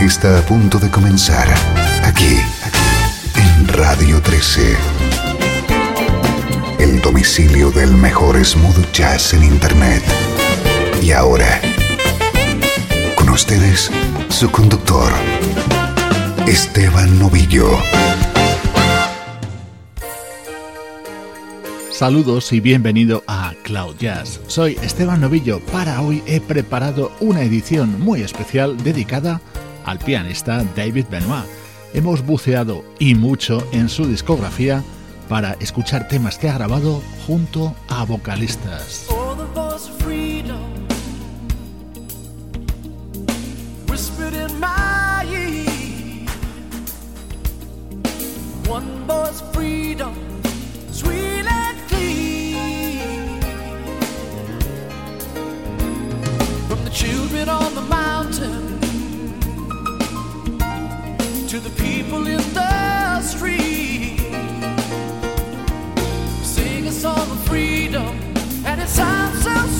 está a punto de comenzar aquí en Radio 13. El domicilio del mejor smooth jazz en Internet. Y ahora, con ustedes, su conductor, Esteban Novillo. Saludos y bienvenido a Cloud Jazz. Soy Esteban Novillo. Para hoy he preparado una edición muy especial dedicada a al pianista David Benoit. Hemos buceado y mucho en su discografía para escuchar temas que ha grabado junto a vocalistas. people in the street sing a song of freedom, and it sounds so. sweet.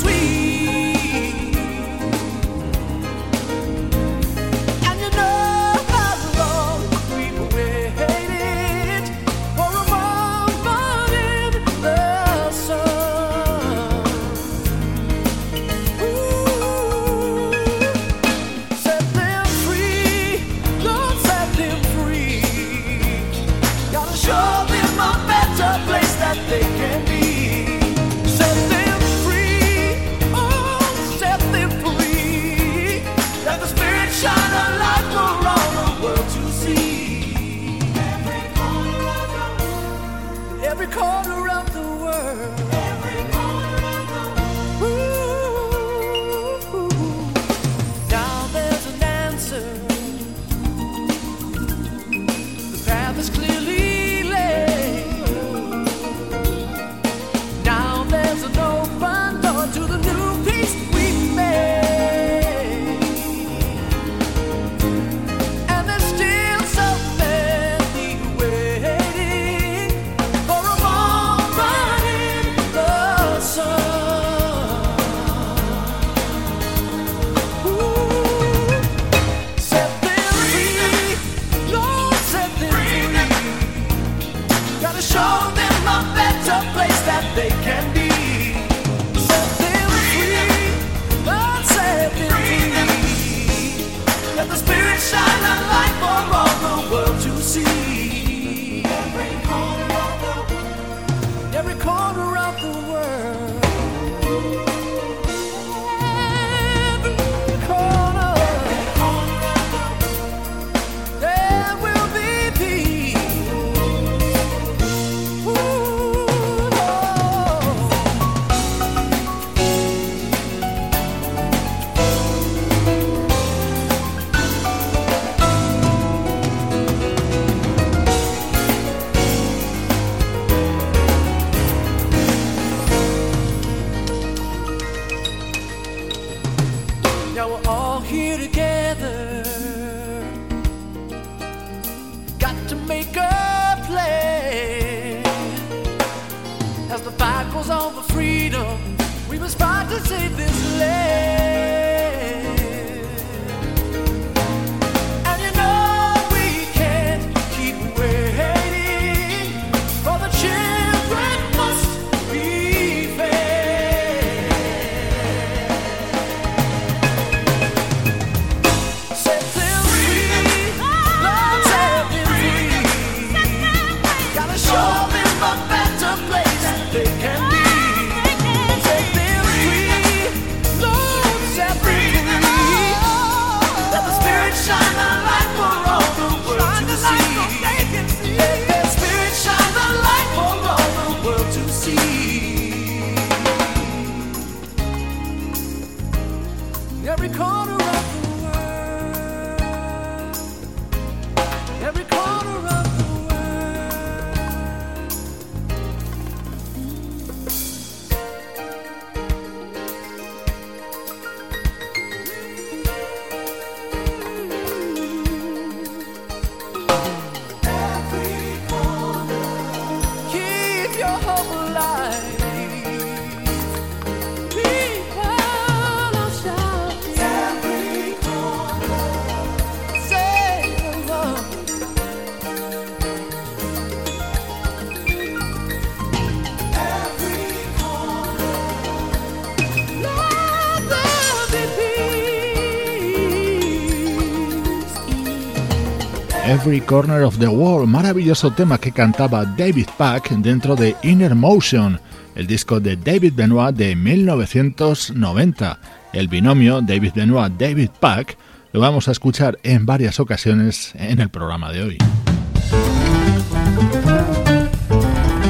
Every Corner of the World, maravilloso tema que cantaba David Pack dentro de Inner Motion, el disco de David Benoit de 1990. El binomio David Benoit-David Pack lo vamos a escuchar en varias ocasiones en el programa de hoy.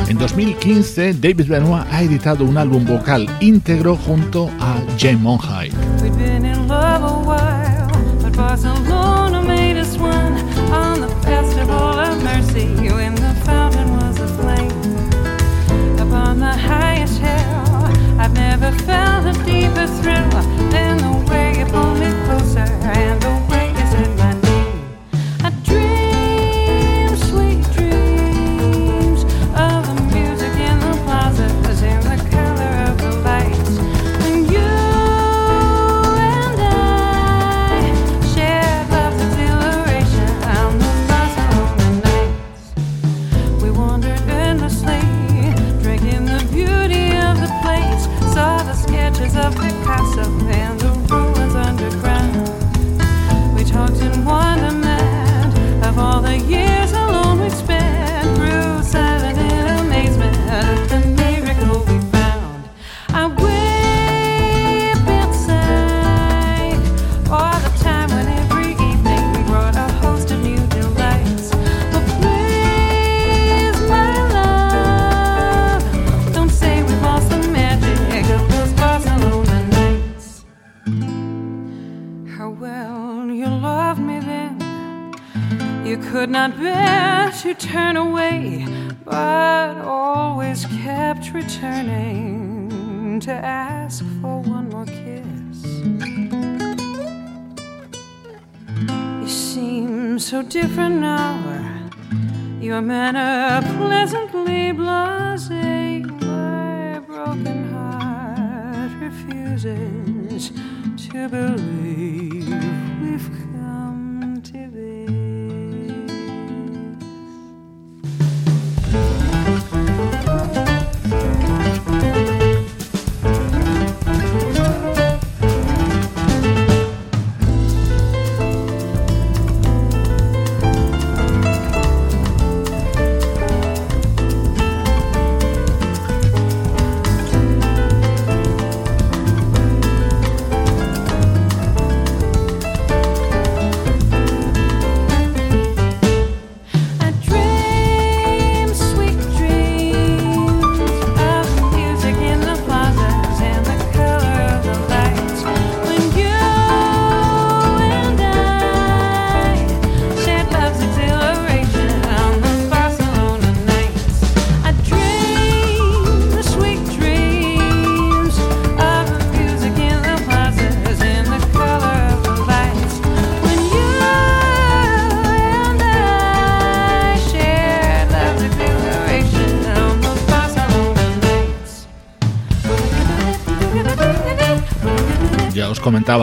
En 2015, David Benoit ha editado un álbum vocal íntegro junto a Jay Monheit. Felt a deeper thrill could not bear to turn away, but always kept returning to ask for one more kiss. You seem so different now. Your manner pleasantly blasé. My broken heart refuses to believe we've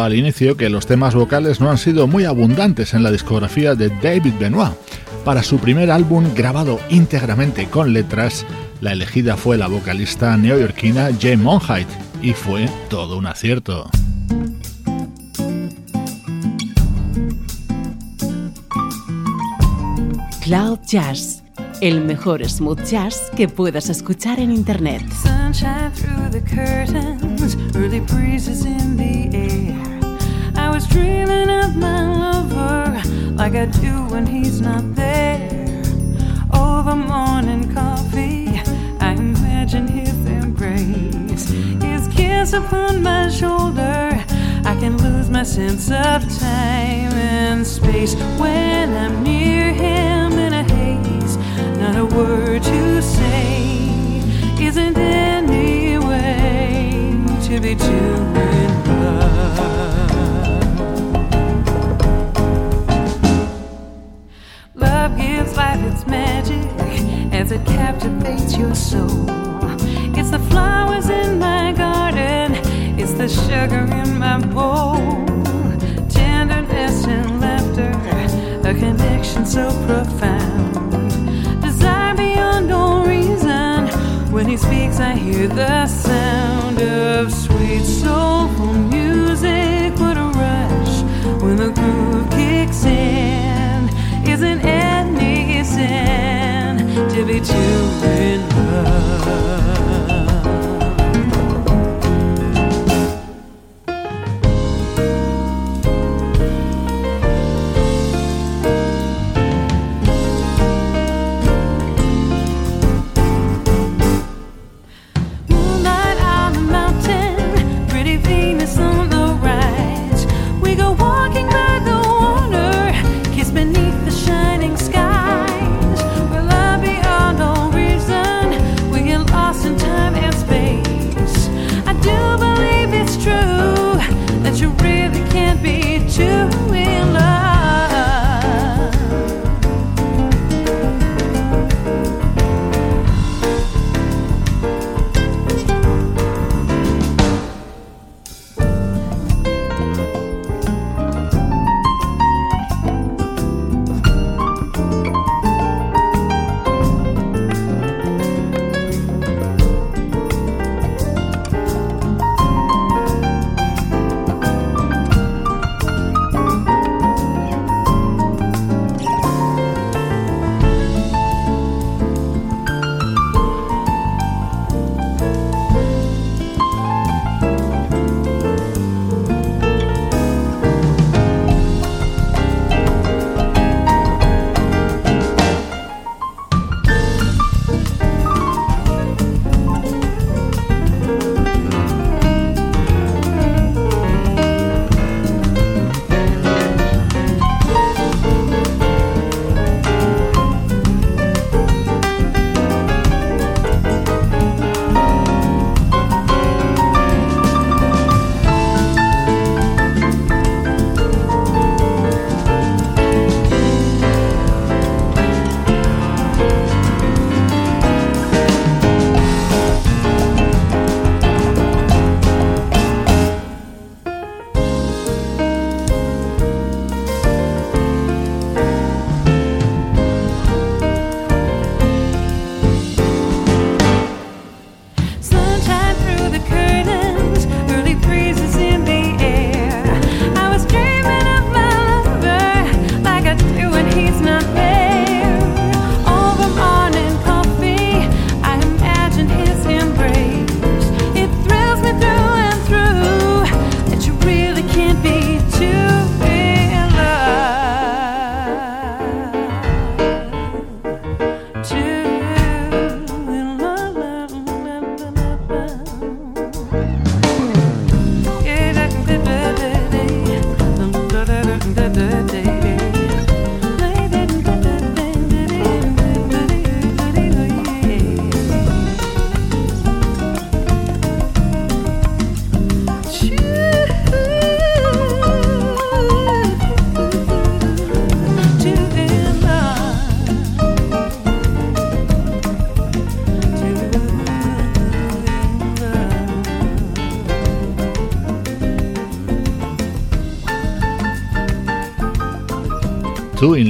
comentaba al inicio que los temas vocales no han sido muy abundantes en la discografía de David Benoit. Para su primer álbum grabado íntegramente con letras, la elegida fue la vocalista neoyorquina Jane Monheit y fue todo un acierto. Cloud Jazz, el mejor smooth jazz que puedas escuchar en Internet. Sunshine through the curtains, early breezes in the air. Was dreaming of my lover like I do when he's not there. Oh, Over morning coffee, I imagine his embrace, his kiss upon my shoulder. I can lose my sense of time and space when I'm near him in a haze. Not a word to say isn't any way to be doing love. Magic as it captivates your soul. It's the flowers in my garden, it's the sugar in my bowl. Tenderness and laughter, a connection so profound. Desire beyond all reason. When he speaks, I hear the sound of sweet soulful music. What a rush when the groove kicks in. Isn't sin to be too in love.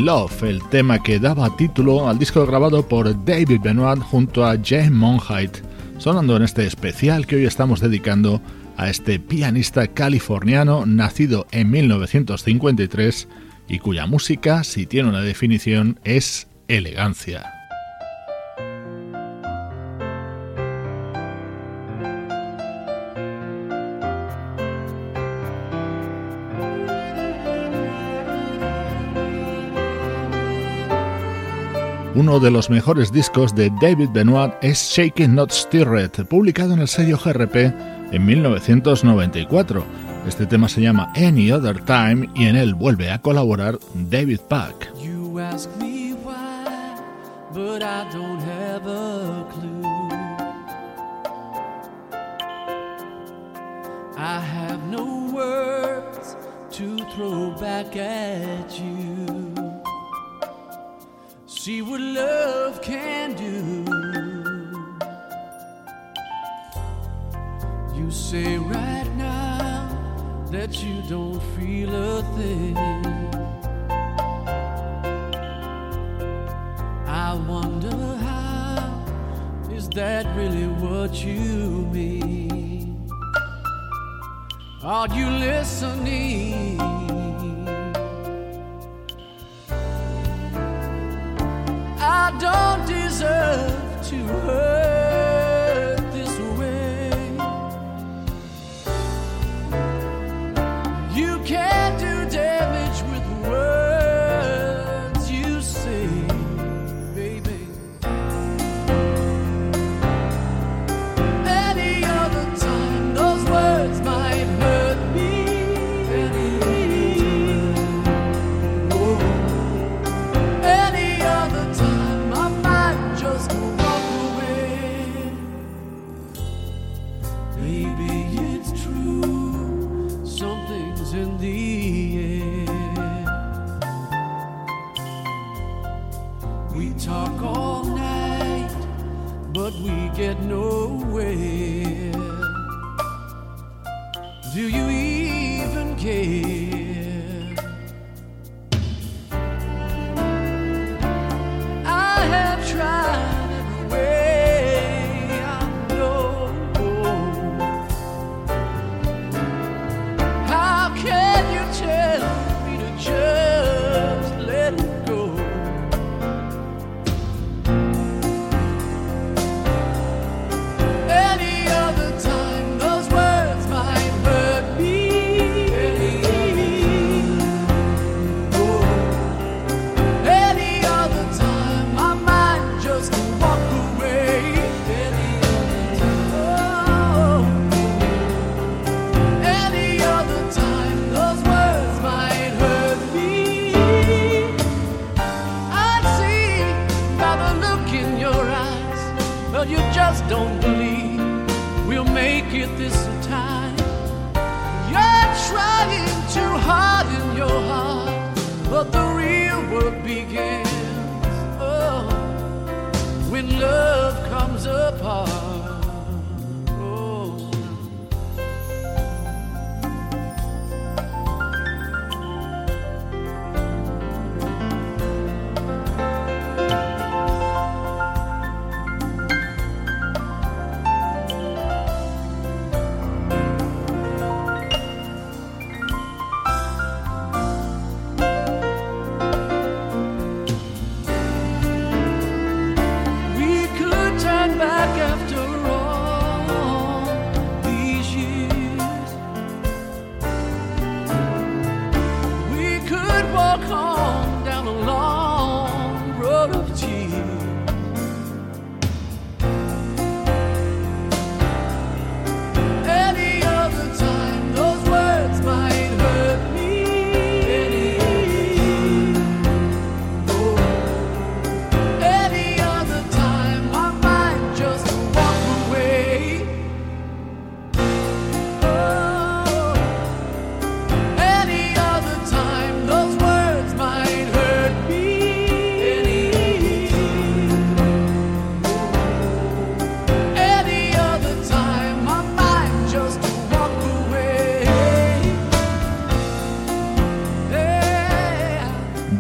Love, el tema que daba título al disco grabado por David Benoit junto a Jane Monheit, sonando en este especial que hoy estamos dedicando a este pianista californiano nacido en 1953 y cuya música, si tiene una definición, es elegancia. Uno de los mejores discos de David Benoit es Shaking Not Stirred, publicado en el sello GRP en 1994. Este tema se llama Any Other Time y en él vuelve a colaborar David Pack. I have no words to throw back at you. See what love can do. You say right now that you don't feel a thing. I wonder how is that really what you mean? Are you listening? Deserve to hurt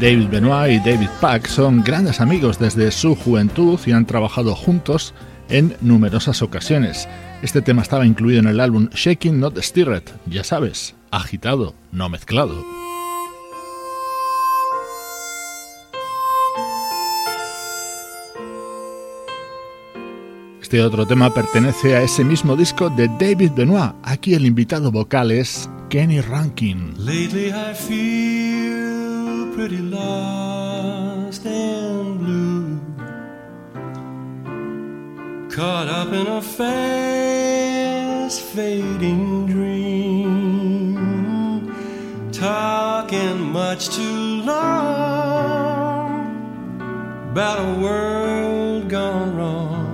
David Benoit y David Pack son grandes amigos desde su juventud y han trabajado juntos en numerosas ocasiones. Este tema estaba incluido en el álbum Shaking Not Stirred, ya sabes, agitado, no mezclado. Este otro tema pertenece a ese mismo disco de David Benoit. Aquí el invitado vocal es Kenny Rankin. Pretty lost and blue. Caught up in a fast fading dream. Talking much too long about a world gone wrong.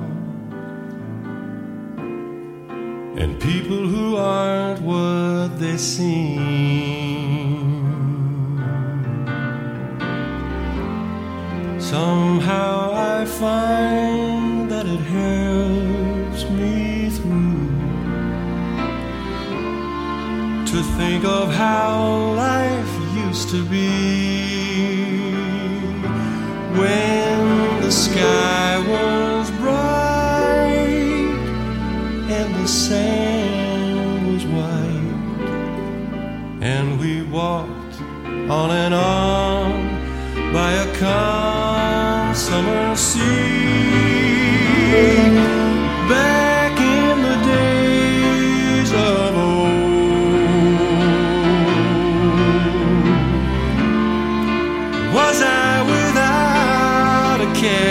and people who aren't what they seem. Somehow I find that it helps me through to think of how life used to be when the sky was bright and the sand was white, and we walked on and on by a calm summer sea. Back in the days of old, was I without a care?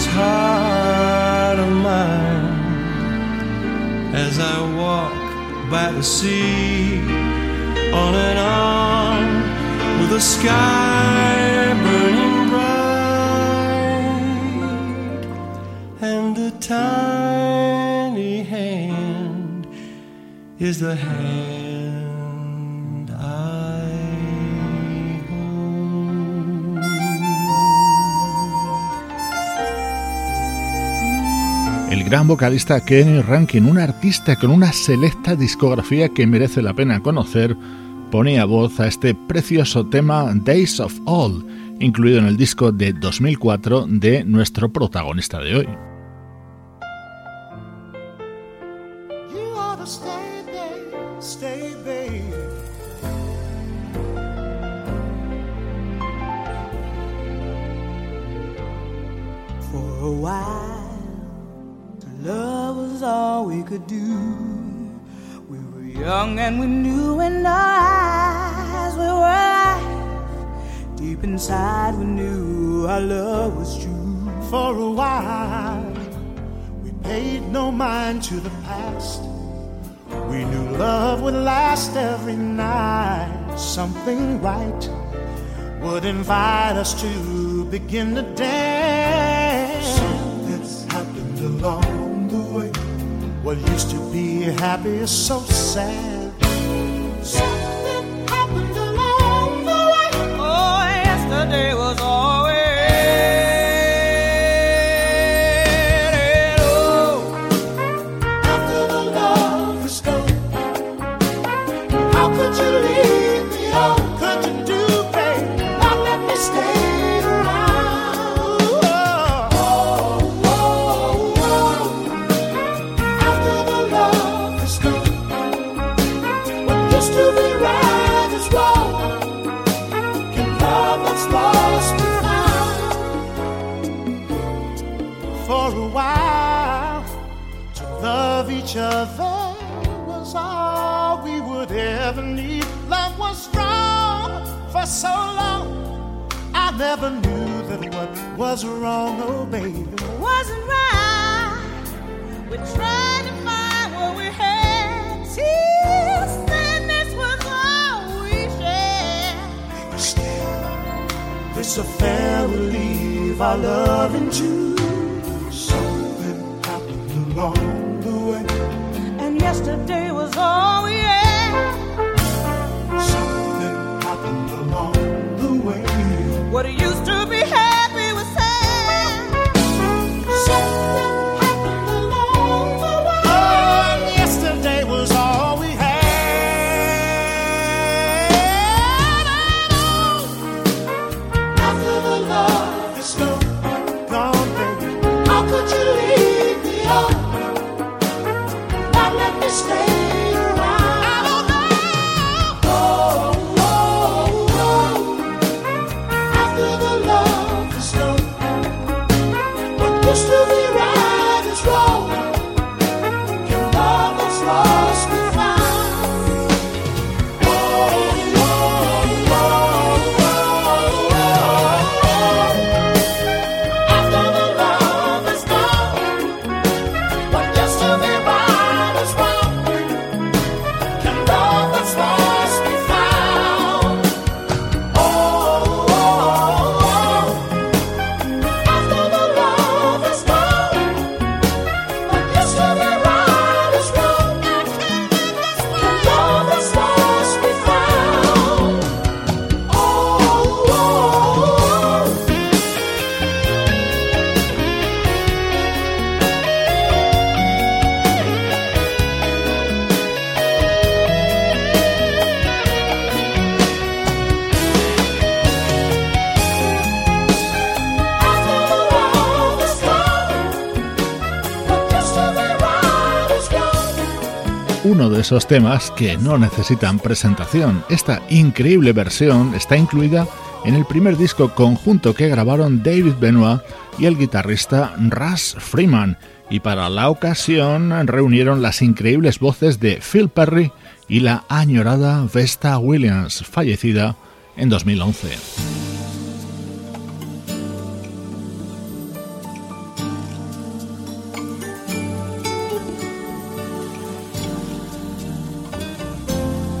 This heart of mine as I walk by the sea on and on with the sky burning bright. And the tiny hand is the hand gran vocalista Kenny Rankin, un artista con una selecta discografía que merece la pena conocer, ponía voz a este precioso tema Days of All, incluido en el disco de 2004 de nuestro protagonista de hoy. Could do. We were young and we knew in our eyes we were alive. Deep inside, we knew our love was true for a while. We paid no mind to the past. We knew love would last every night. Something right would invite us to begin to dance. Something's happened along. What used to be happy is so sad. Something happened along the way. Oh, yesterday was esos temas que no necesitan presentación. Esta increíble versión está incluida en el primer disco conjunto que grabaron David Benoit y el guitarrista Russ Freeman, y para la ocasión reunieron las increíbles voces de Phil Perry y la añorada Vesta Williams, fallecida en 2011.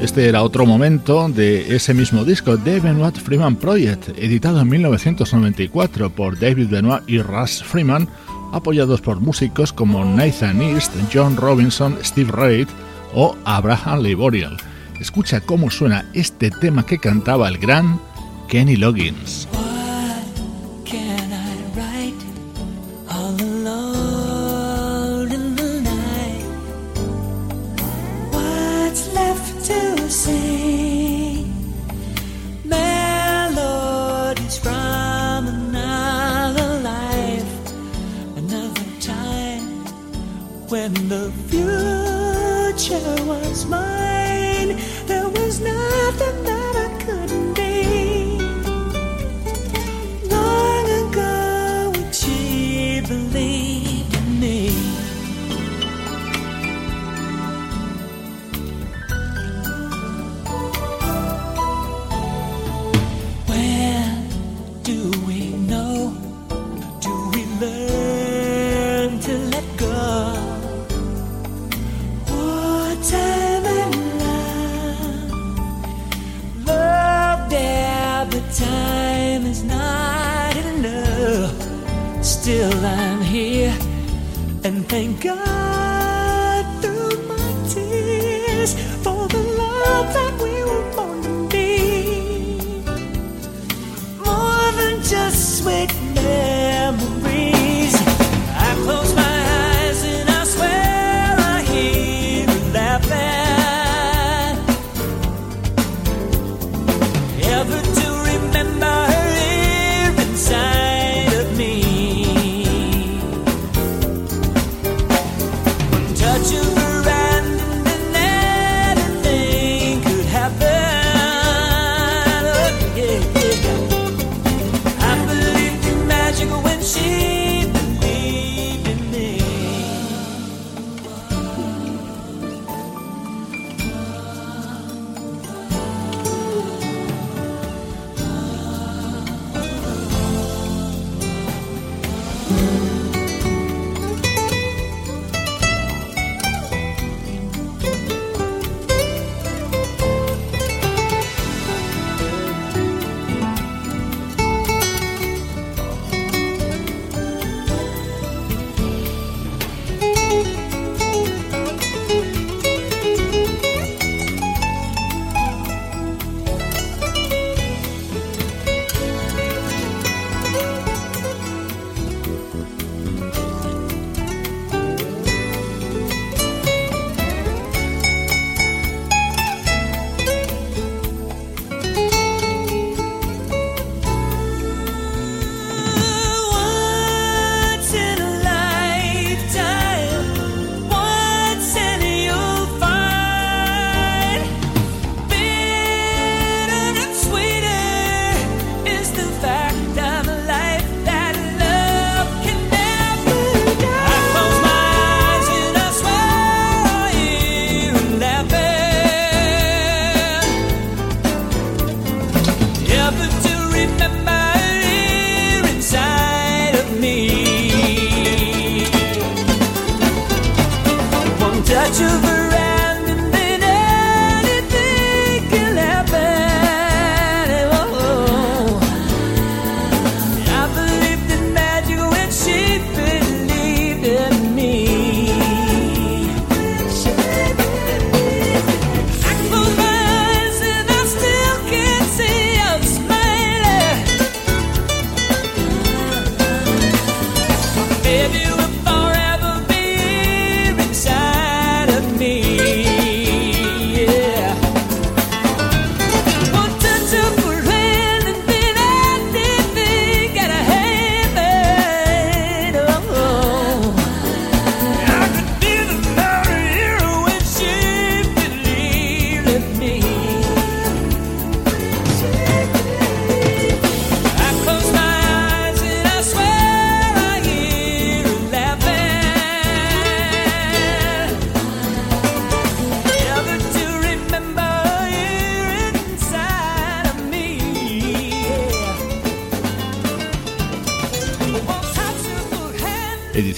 Este era otro momento de ese mismo disco, The Benoit Freeman Project, editado en 1994 por David Benoit y Russ Freeman, apoyados por músicos como Nathan East, John Robinson, Steve Reid o Abraham Laboriel. Escucha cómo suena este tema que cantaba el gran Kenny Loggins. The future was mine. Thank God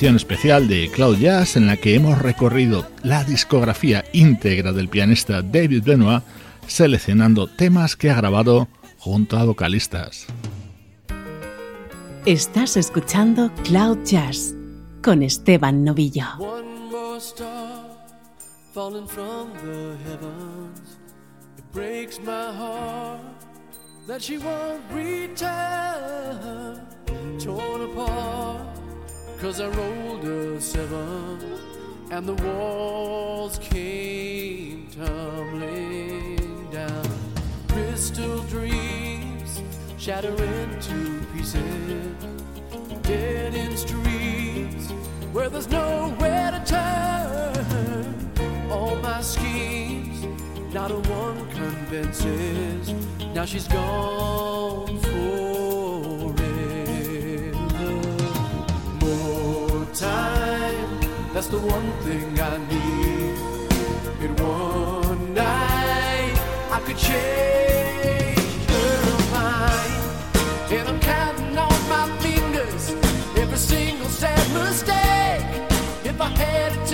Edición especial de Cloud Jazz en la que hemos recorrido la discografía íntegra del pianista David Benoit seleccionando temas que ha grabado junto a vocalistas. Estás escuchando Cloud Jazz con Esteban Novillo. One more star falling from the heavens. It breaks my heart that she won't return. Torn apart, cause I rolled a seven and the walls came tumbling down. Crystal dreams shatter into pieces. Dead end streets where there's nowhere to turn. All my schemes, not a one convinces. Now she's gone forever. That's the one thing I need. In one night, I could change her mind. And I'm counting on my fingers every single sad mistake. If I had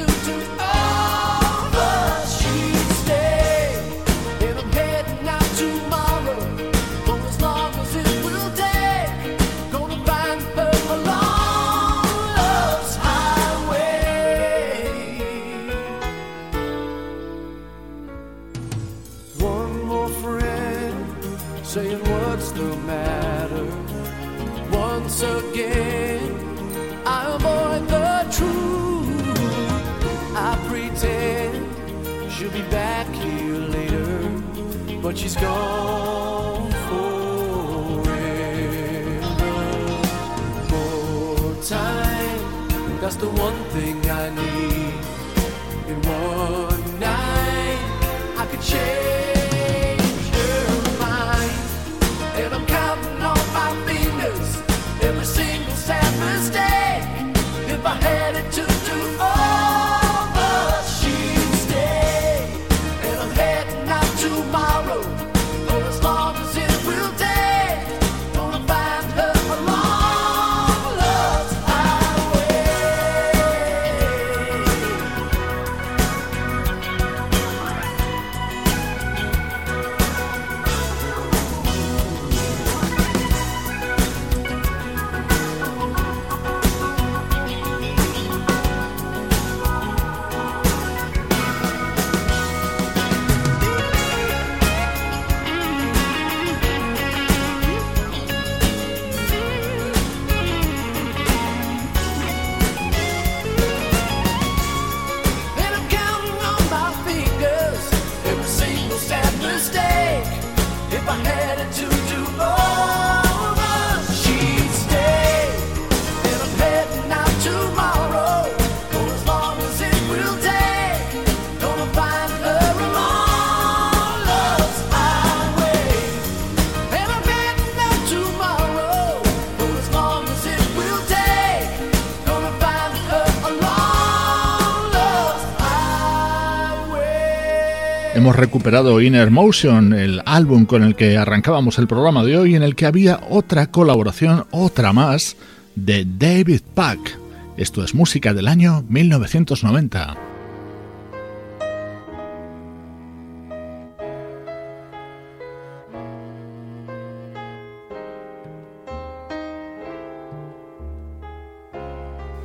Hemos recuperado Inner Motion, el álbum con el que arrancábamos el programa de hoy, en el que había otra colaboración, otra más, de David Pack. Esto es música del año 1990.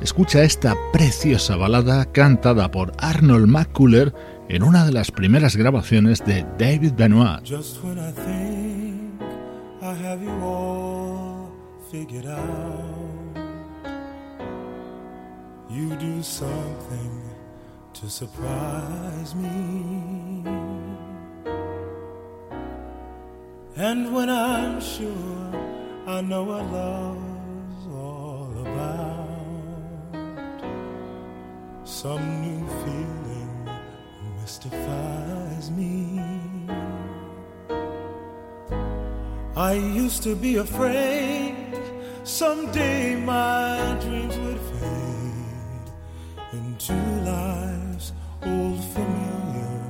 Escucha esta preciosa balada cantada por Arnold McCuller en una de las primeras grabaciones de David Benoit. Just when I think I have you all figured out, you do something to surprise me. And when I'm sure I know what love's all about, some new feeling mystifies me. I used to be afraid someday my dreams would fade into life's old familiar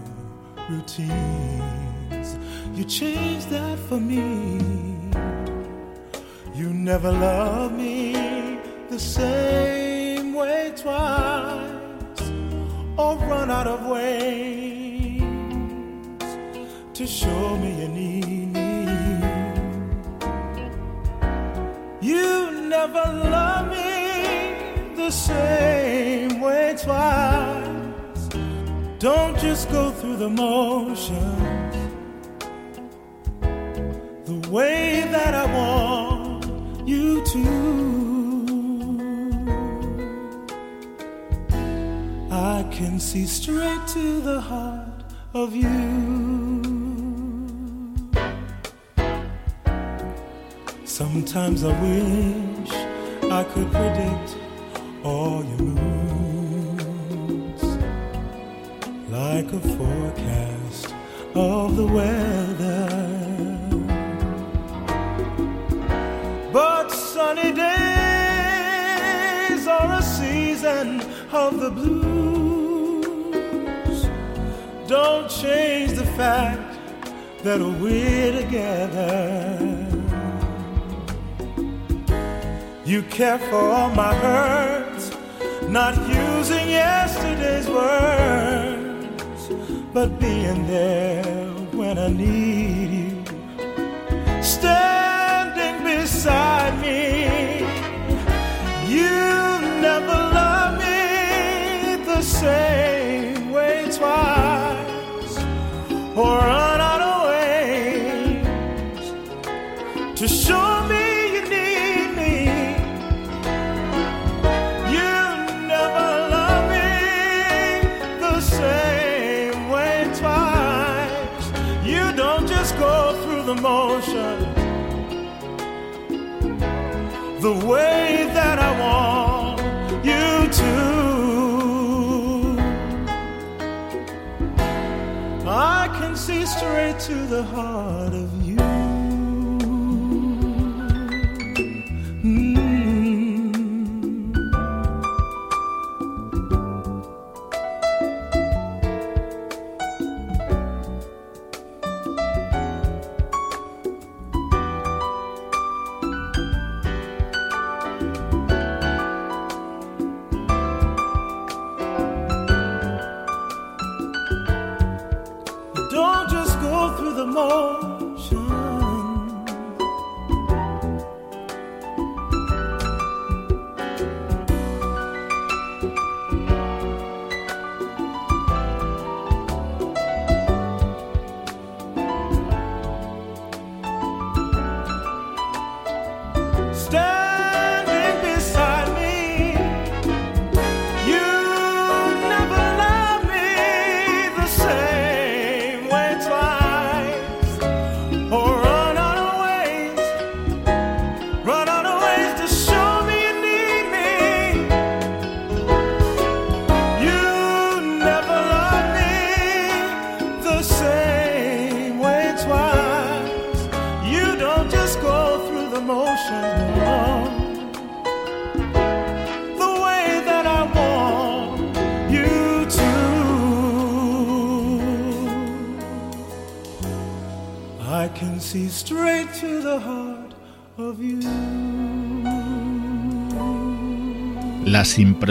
routines. You changed that for me. You never loved me the same way twice, or run out of ways to show me you need me. You never loved me the same way twice. Don't just go through the motions the way that I want you to. Can see straight to the heart of you. Sometimes I wish I could predict all your moods like a forecast of the weather. But sunny days are a season of the blues. Don't change the fact that we're together. You care for all my hurts, not using yesterday's words, but being there when I need you, standing beside me. You never loved me the same or run out of ways to show me you need me. You never love me the same way twice. You don't just go through the motions the way. straight to the heart of you.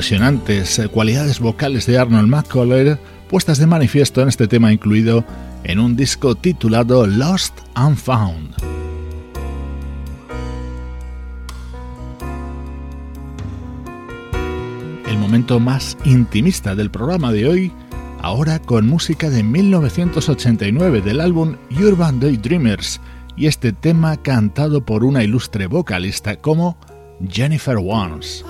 impresionantes cualidades vocales de Arnold McCuller puestas de manifiesto en este tema incluido en un disco titulado Lost and Found. el momento más intimista del programa de hoy, ahora con música de 1989 del álbum Urban Daydreamers y este tema cantado por una ilustre vocalista como Jennifer Warnes.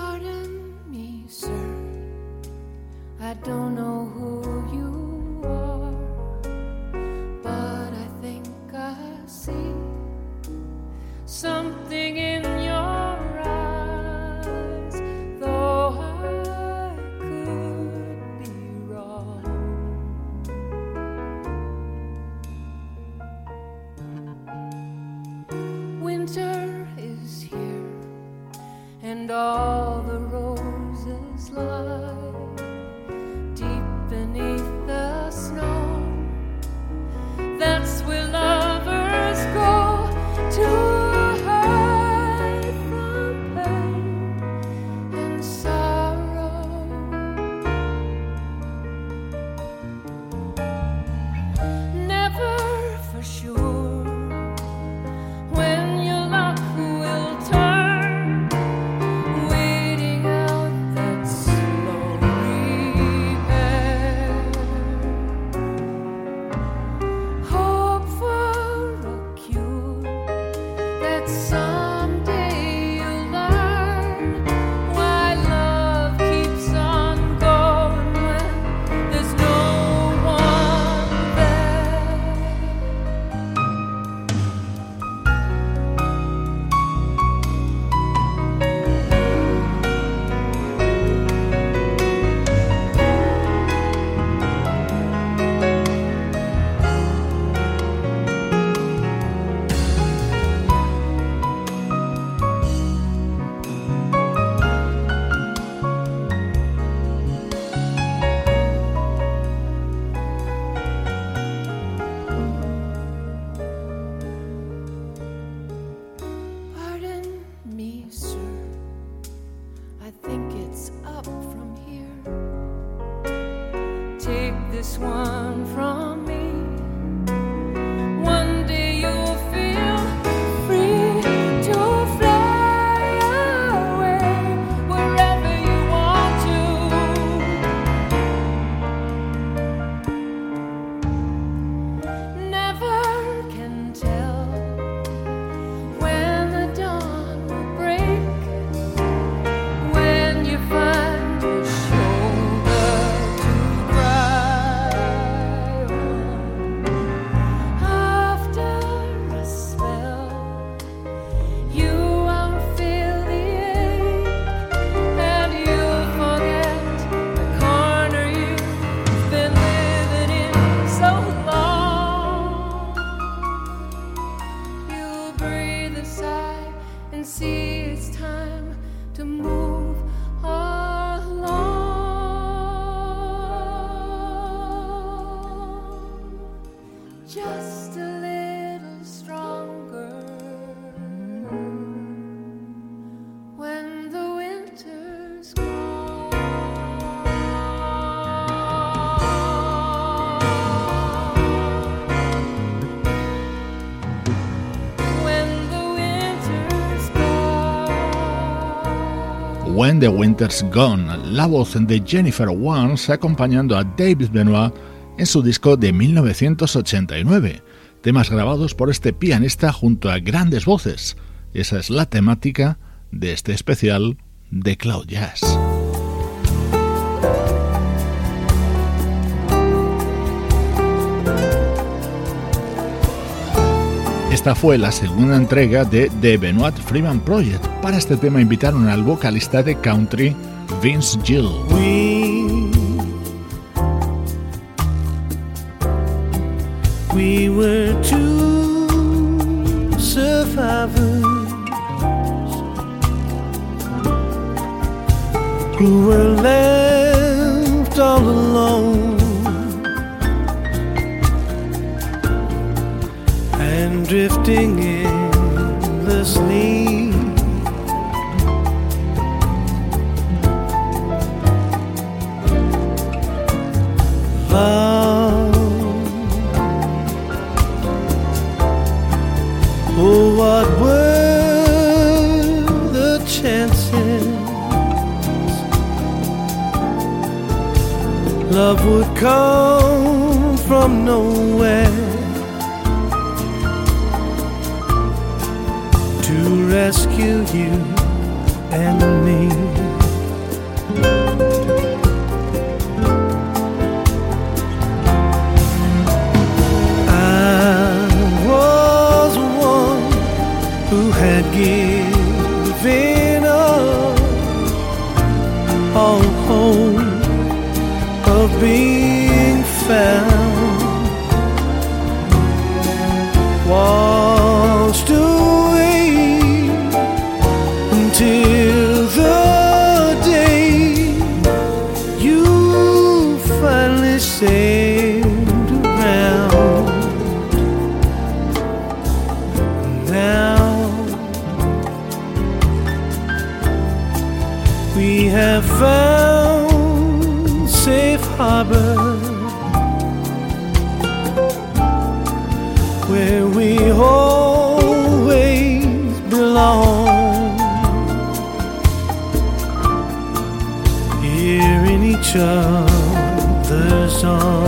The Winter's Gone, la voz de Jennifer Warnes acompañando a David Benoit en su disco de 1989, temas grabados por este pianista junto a grandes voces. Esa es la temática de este especial de Cloud Jazz. Esta fue la segunda entrega de The Benoit Freeman Project. Para este tema invitaron al vocalista de country Vince Gill. We we were two survivors who were left all and drifting endlessly. love. Oh, what were the chances love would come from nowhere rescue you and me? I was one who had given up all hope sailed around. Now we have found safe harbor where we always belong. Here in each other's song.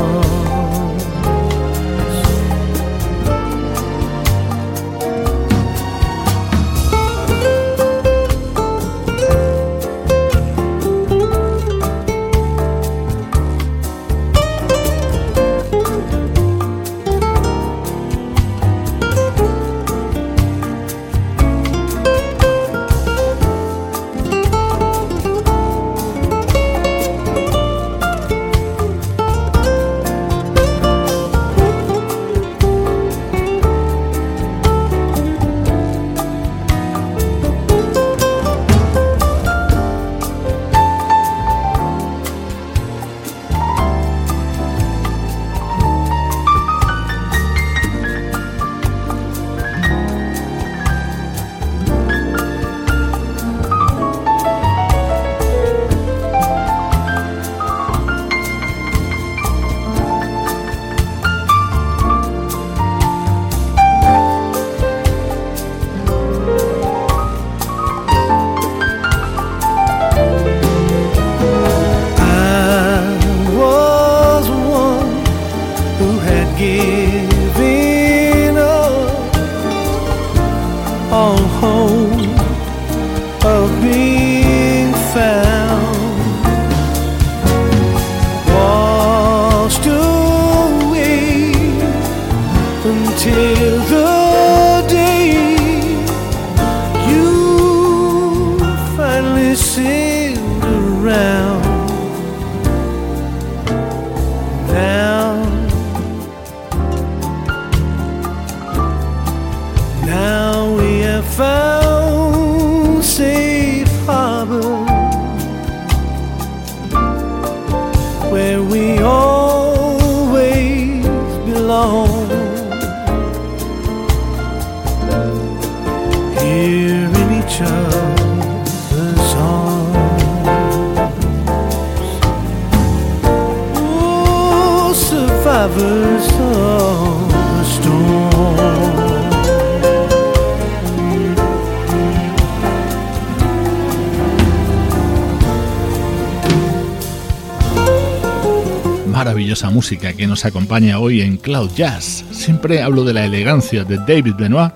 Música que nos acompaña hoy en Cloud Jazz. Siempre hablo de la elegancia de David Benoit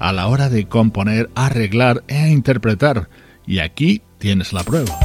a la hora de componer, arreglar e interpretar. Y aquí tienes la prueba.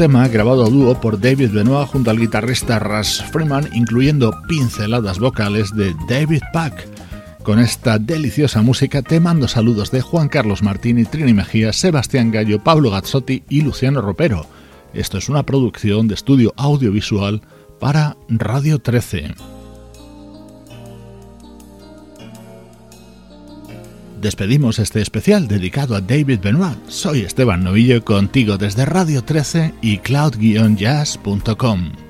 Tema grabado a dúo por David Benoit junto al guitarrista Russ Freeman, incluyendo pinceladas vocales de David Pack. Con esta deliciosa música te mando saludos de Juan Carlos Martini, Trini Mejía, Sebastián Gallo, Pablo Gazzotti y Luciano Ropero. Esto es una producción de estudio audiovisual para Radio 13. Despedimos este especial dedicado a David Benoit. Soy Esteban Novillo contigo desde Radio 13 y cloud-jazz.com.